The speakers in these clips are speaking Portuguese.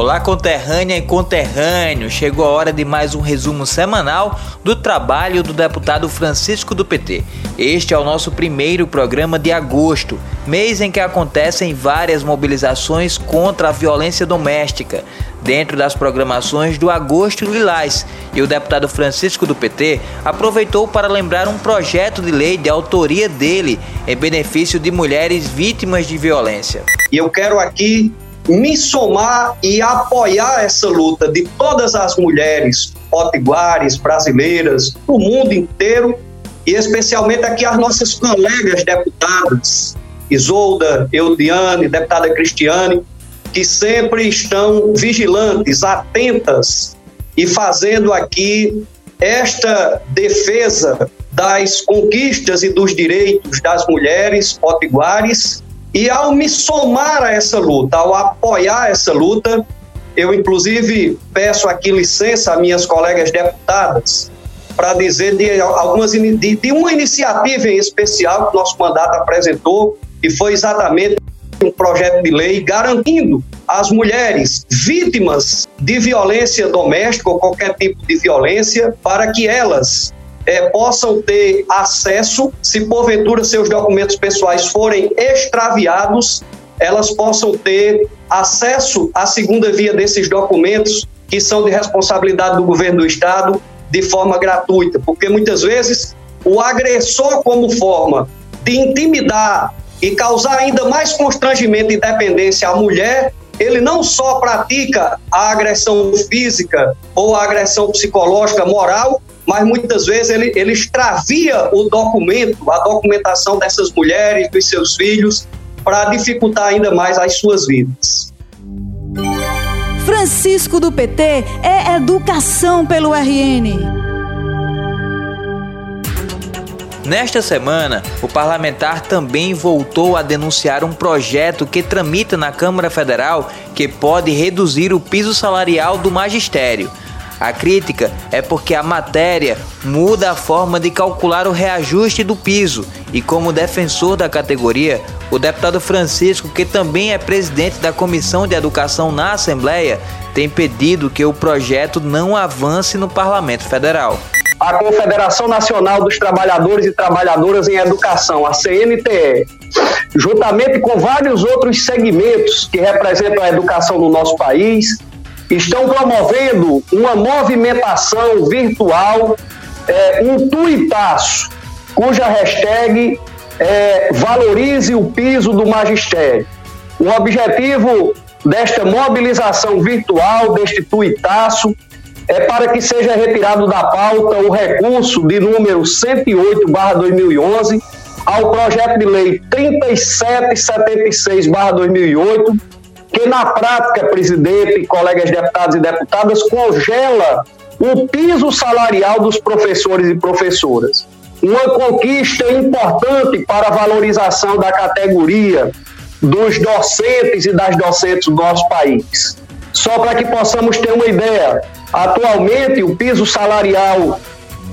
Olá, conterrânea e conterrâneo! Chegou a hora de mais um resumo semanal do trabalho do deputado Francisco do PT. Este é o nosso primeiro programa de agosto, mês em que acontecem várias mobilizações contra a violência doméstica, dentro das programações do Agosto Lilás. E o deputado Francisco do PT aproveitou para lembrar um projeto de lei de autoria dele em benefício de mulheres vítimas de violência. E eu quero aqui me somar e apoiar essa luta de todas as mulheres potiguares, brasileiras, do mundo inteiro, e especialmente aqui as nossas colegas deputadas, Isolda, Eudiane, deputada Cristiane, que sempre estão vigilantes, atentas e fazendo aqui esta defesa das conquistas e dos direitos das mulheres potiguares e ao me somar a essa luta, ao apoiar essa luta, eu inclusive peço aqui licença a minhas colegas deputadas para dizer de algumas de, de uma iniciativa em especial que nosso mandato apresentou e foi exatamente um projeto de lei garantindo às mulheres vítimas de violência doméstica ou qualquer tipo de violência para que elas é, possam ter acesso, se porventura seus documentos pessoais forem extraviados, elas possam ter acesso à segunda via desses documentos, que são de responsabilidade do governo do Estado, de forma gratuita, porque muitas vezes o agressor, como forma de intimidar e causar ainda mais constrangimento e dependência à mulher, ele não só pratica a agressão física ou a agressão psicológica, moral, mas muitas vezes ele, ele extravia o documento, a documentação dessas mulheres, dos seus filhos, para dificultar ainda mais as suas vidas. Francisco do PT é educação pelo RN. Nesta semana, o parlamentar também voltou a denunciar um projeto que tramita na Câmara Federal que pode reduzir o piso salarial do magistério. A crítica é porque a matéria muda a forma de calcular o reajuste do piso e, como defensor da categoria, o deputado Francisco, que também é presidente da Comissão de Educação na Assembleia, tem pedido que o projeto não avance no Parlamento Federal. A Confederação Nacional dos Trabalhadores e Trabalhadoras em Educação, a CNTE, juntamente com vários outros segmentos que representam a educação no nosso país, estão promovendo uma movimentação virtual, é, um tuitaço, cuja hashtag é Valorize o Piso do Magistério. O objetivo desta mobilização virtual, deste tuitaço, é para que seja retirado da pauta o recurso de número 108-2011 ao projeto de lei 3776-2008, que na prática, presidente, colegas deputados e deputadas, congela o piso salarial dos professores e professoras. Uma conquista importante para a valorização da categoria dos docentes e das docentes do nosso país. Só para que possamos ter uma ideia, atualmente o piso salarial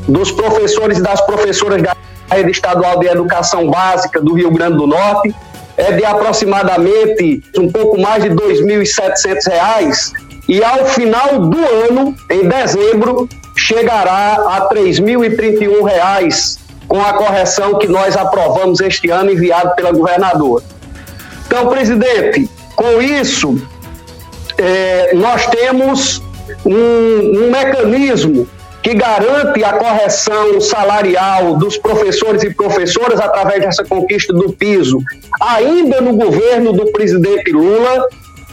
dos professores e das professoras da rede estadual de educação básica do Rio Grande do Norte é de aproximadamente um pouco mais de R$ 2.700 e ao final do ano, em dezembro, chegará a R$ 3.031 com a correção que nós aprovamos este ano enviado pela governadora. Então, presidente, com isso, é, nós temos um, um mecanismo que garante a correção salarial dos professores e professoras através dessa conquista do piso, ainda no governo do presidente Lula,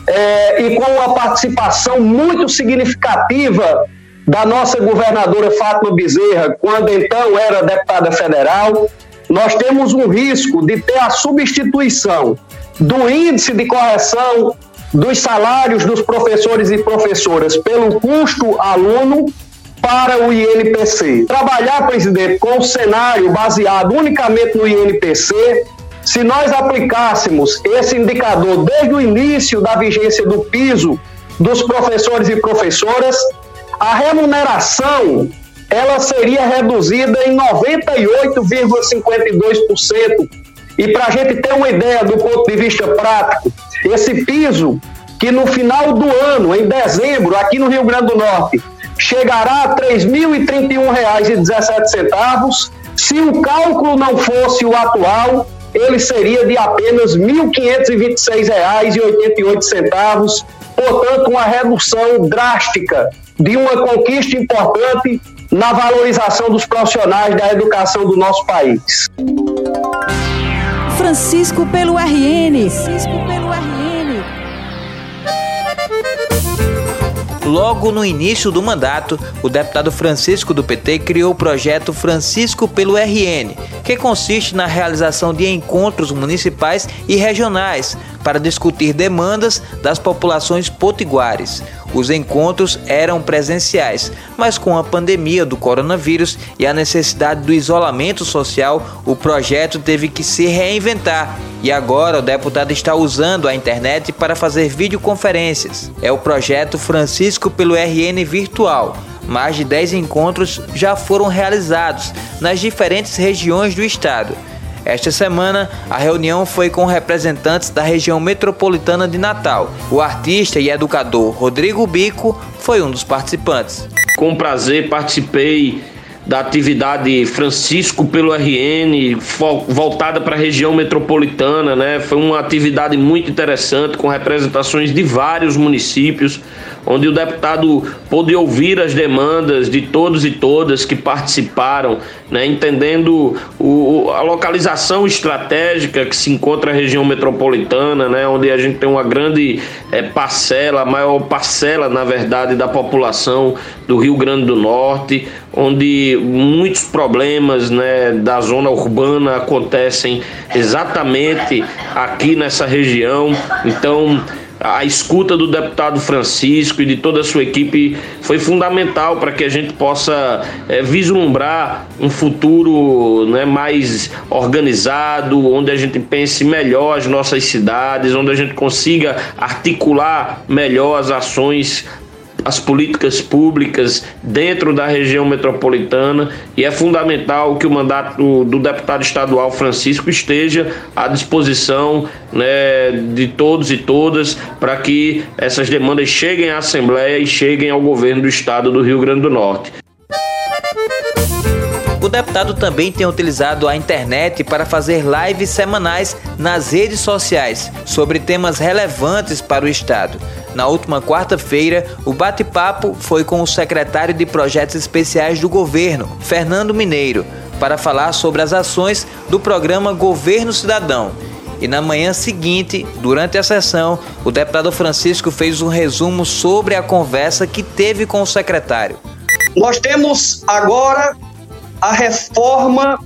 é, e com uma participação muito significativa da nossa governadora Fátima Bezerra, quando então era deputada federal, nós temos um risco de ter a substituição do índice de correção dos salários dos professores e professoras pelo custo aluno para o INPC. Trabalhar, presidente, com o cenário baseado unicamente no INPC, se nós aplicássemos esse indicador desde o início da vigência do piso dos professores e professoras, a remuneração ela seria reduzida em 98,52%. E para a gente ter uma ideia do ponto de vista prático, esse piso que no final do ano, em dezembro, aqui no Rio Grande do Norte, chegará a R$ 3.031,17. Se o cálculo não fosse o atual, ele seria de apenas R$ 1.526,88. Portanto, uma redução drástica de uma conquista importante na valorização dos profissionais da educação do nosso país. Francisco pelo RN. Francisco pelo Logo no início do mandato, o deputado Francisco do PT criou o projeto Francisco pelo RN, que consiste na realização de encontros municipais e regionais para discutir demandas das populações potiguares. Os encontros eram presenciais, mas com a pandemia do coronavírus e a necessidade do isolamento social, o projeto teve que se reinventar. E agora o deputado está usando a internet para fazer videoconferências. É o projeto Francisco pelo RN Virtual. Mais de 10 encontros já foram realizados nas diferentes regiões do estado. Esta semana, a reunião foi com representantes da região metropolitana de Natal. O artista e educador Rodrigo Bico foi um dos participantes. Com prazer participei da atividade Francisco pelo RN, voltada para a região metropolitana, né? Foi uma atividade muito interessante com representações de vários municípios, onde o deputado pôde ouvir as demandas de todos e todas que participaram, né? entendendo o, a localização estratégica que se encontra a região metropolitana, né? onde a gente tem uma grande é, parcela, a maior parcela, na verdade, da população do Rio Grande do Norte, onde muitos problemas né, da zona urbana acontecem exatamente aqui nessa região. Então, a escuta do deputado Francisco e de toda a sua equipe foi fundamental para que a gente possa é, vislumbrar um futuro né, mais organizado, onde a gente pense melhor as nossas cidades, onde a gente consiga articular melhor as ações as políticas públicas dentro da região metropolitana e é fundamental que o mandato do deputado estadual Francisco esteja à disposição né, de todos e todas para que essas demandas cheguem à Assembleia e cheguem ao governo do estado do Rio Grande do Norte. Deputado também tem utilizado a internet para fazer lives semanais nas redes sociais sobre temas relevantes para o Estado. Na última quarta-feira, o bate-papo foi com o secretário de Projetos Especiais do governo, Fernando Mineiro, para falar sobre as ações do programa Governo Cidadão. E na manhã seguinte, durante a sessão, o deputado Francisco fez um resumo sobre a conversa que teve com o secretário. Nós temos agora a reforma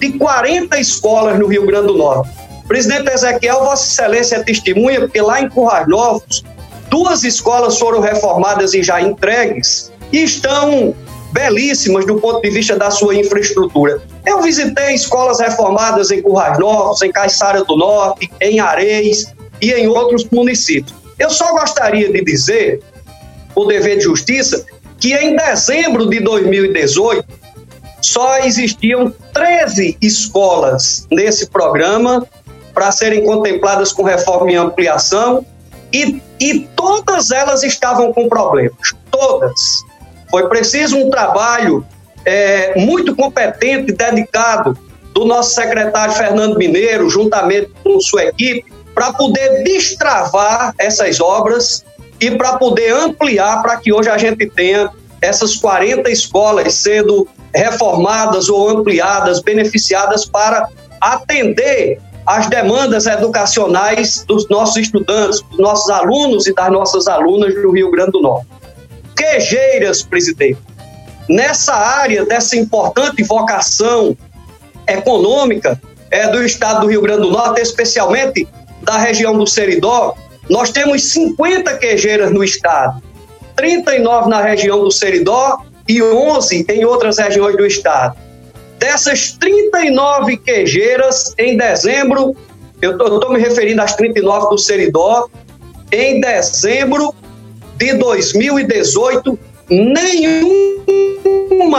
de 40 escolas no Rio Grande do Norte. Presidente Ezequiel, Vossa Excelência é testemunha, porque lá em Currais Novos, duas escolas foram reformadas e já entregues e estão belíssimas do ponto de vista da sua infraestrutura. Eu visitei escolas reformadas em Currais Novos, em Caiçara do Norte, em Areis e em outros municípios. Eu só gostaria de dizer, por dever de justiça, que em dezembro de 2018, só existiam 13 escolas nesse programa para serem contempladas com reforma e ampliação e, e todas elas estavam com problemas, todas. Foi preciso um trabalho é, muito competente e dedicado do nosso secretário Fernando Mineiro, juntamente com sua equipe, para poder destravar essas obras e para poder ampliar para que hoje a gente tenha essas 40 escolas sendo reformadas ou ampliadas, beneficiadas para atender as demandas educacionais dos nossos estudantes, dos nossos alunos e das nossas alunas do Rio Grande do Norte. Quejeiras, presidente, nessa área dessa importante vocação econômica é, do estado do Rio Grande do Norte, especialmente da região do Seridó, nós temos 50 queijeiras no estado, 39 na região do Seridó e 11 em outras regiões do estado. Dessas 39 queijeiras, em dezembro, eu estou me referindo às 39 do Seridó, em dezembro de 2018, nenhuma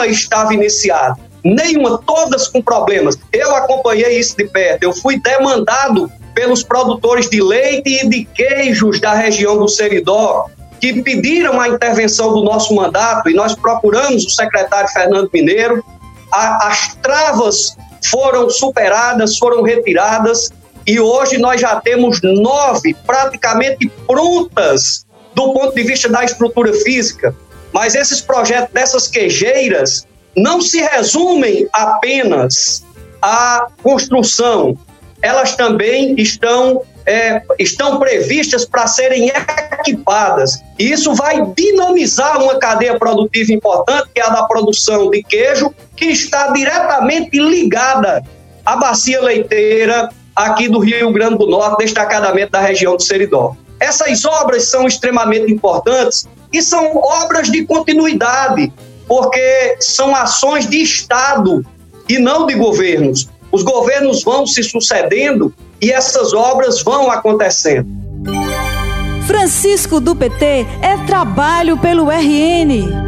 estava iniciada. Nenhuma, todas com problemas. Eu acompanhei isso de perto. Eu fui demandado pelos produtores de leite e de queijos da região do Seridó, que pediram a intervenção do nosso mandato e nós procuramos o secretário Fernando Mineiro. A, as travas foram superadas, foram retiradas e hoje nós já temos nove praticamente prontas do ponto de vista da estrutura física. Mas esses projetos dessas queijeiras não se resumem apenas à construção, elas também estão é, estão previstas para serem equipadas. E isso vai dinamizar uma cadeia produtiva importante, que é a da produção de queijo, que está diretamente ligada à bacia leiteira aqui do Rio Grande do Norte, destacadamente da região do Seridó. Essas obras são extremamente importantes e são obras de continuidade, porque são ações de Estado e não de governos. Os governos vão se sucedendo e essas obras vão acontecendo. Francisco do PT é trabalho pelo RN.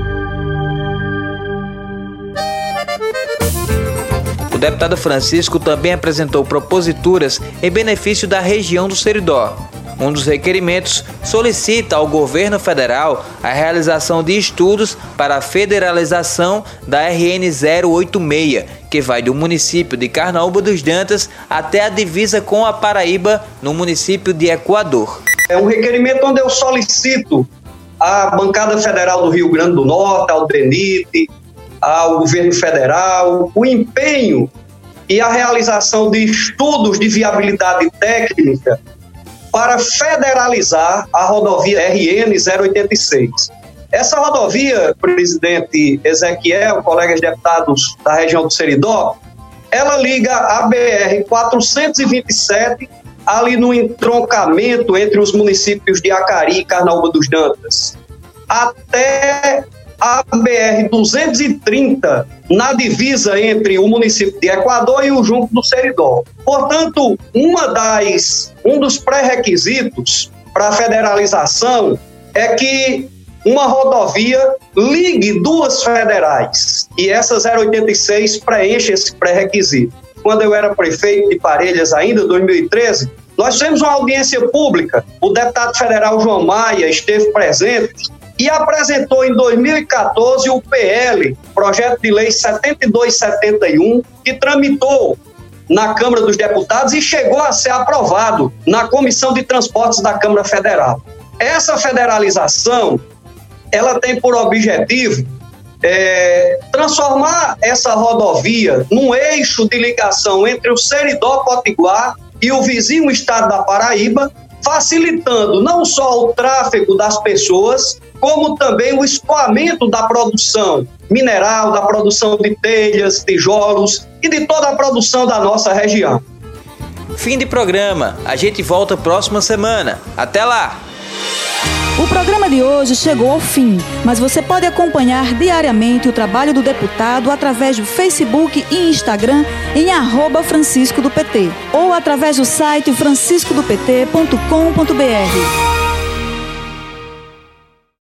O deputado Francisco também apresentou proposituras em benefício da região do Seridó. Um dos requerimentos solicita ao governo federal a realização de estudos para a federalização da RN 086, que vai do município de Carnaúba dos Dantas até a divisa com a Paraíba, no município de Equador. É um requerimento onde eu solicito à bancada federal do Rio Grande do Norte, ao DENIT, ao governo federal, o empenho e a realização de estudos de viabilidade técnica para federalizar a rodovia RN 086. Essa rodovia, presidente Ezequiel, colegas deputados da região do Seridó, ela liga a BR 427 ali no entroncamento entre os municípios de Acari e Carnaúba dos Dantas, até a BR-230 na divisa entre o município de Equador e o Junco do Seridó. Portanto, uma das, um dos pré-requisitos para a federalização é que uma rodovia ligue duas federais e essa 086 preenche esse pré-requisito. Quando eu era prefeito de Parelhas ainda, 2013, nós fizemos uma audiência pública. O deputado federal João Maia esteve presente e apresentou em 2014 o PL, Projeto de Lei 7271, que tramitou na Câmara dos Deputados e chegou a ser aprovado na Comissão de Transportes da Câmara Federal. Essa federalização, ela tem por objetivo é, transformar essa rodovia num eixo de ligação entre o Seridó Potiguar e o vizinho estado da Paraíba, facilitando não só o tráfego das pessoas, como também o escoamento da produção mineral, da produção de telhas, tijolos e de toda a produção da nossa região. Fim de programa. A gente volta próxima semana. Até lá! O programa de hoje chegou ao fim, mas você pode acompanhar diariamente o trabalho do deputado através do Facebook e Instagram em arroba Francisco do PT ou através do site franciscodopt.com.br.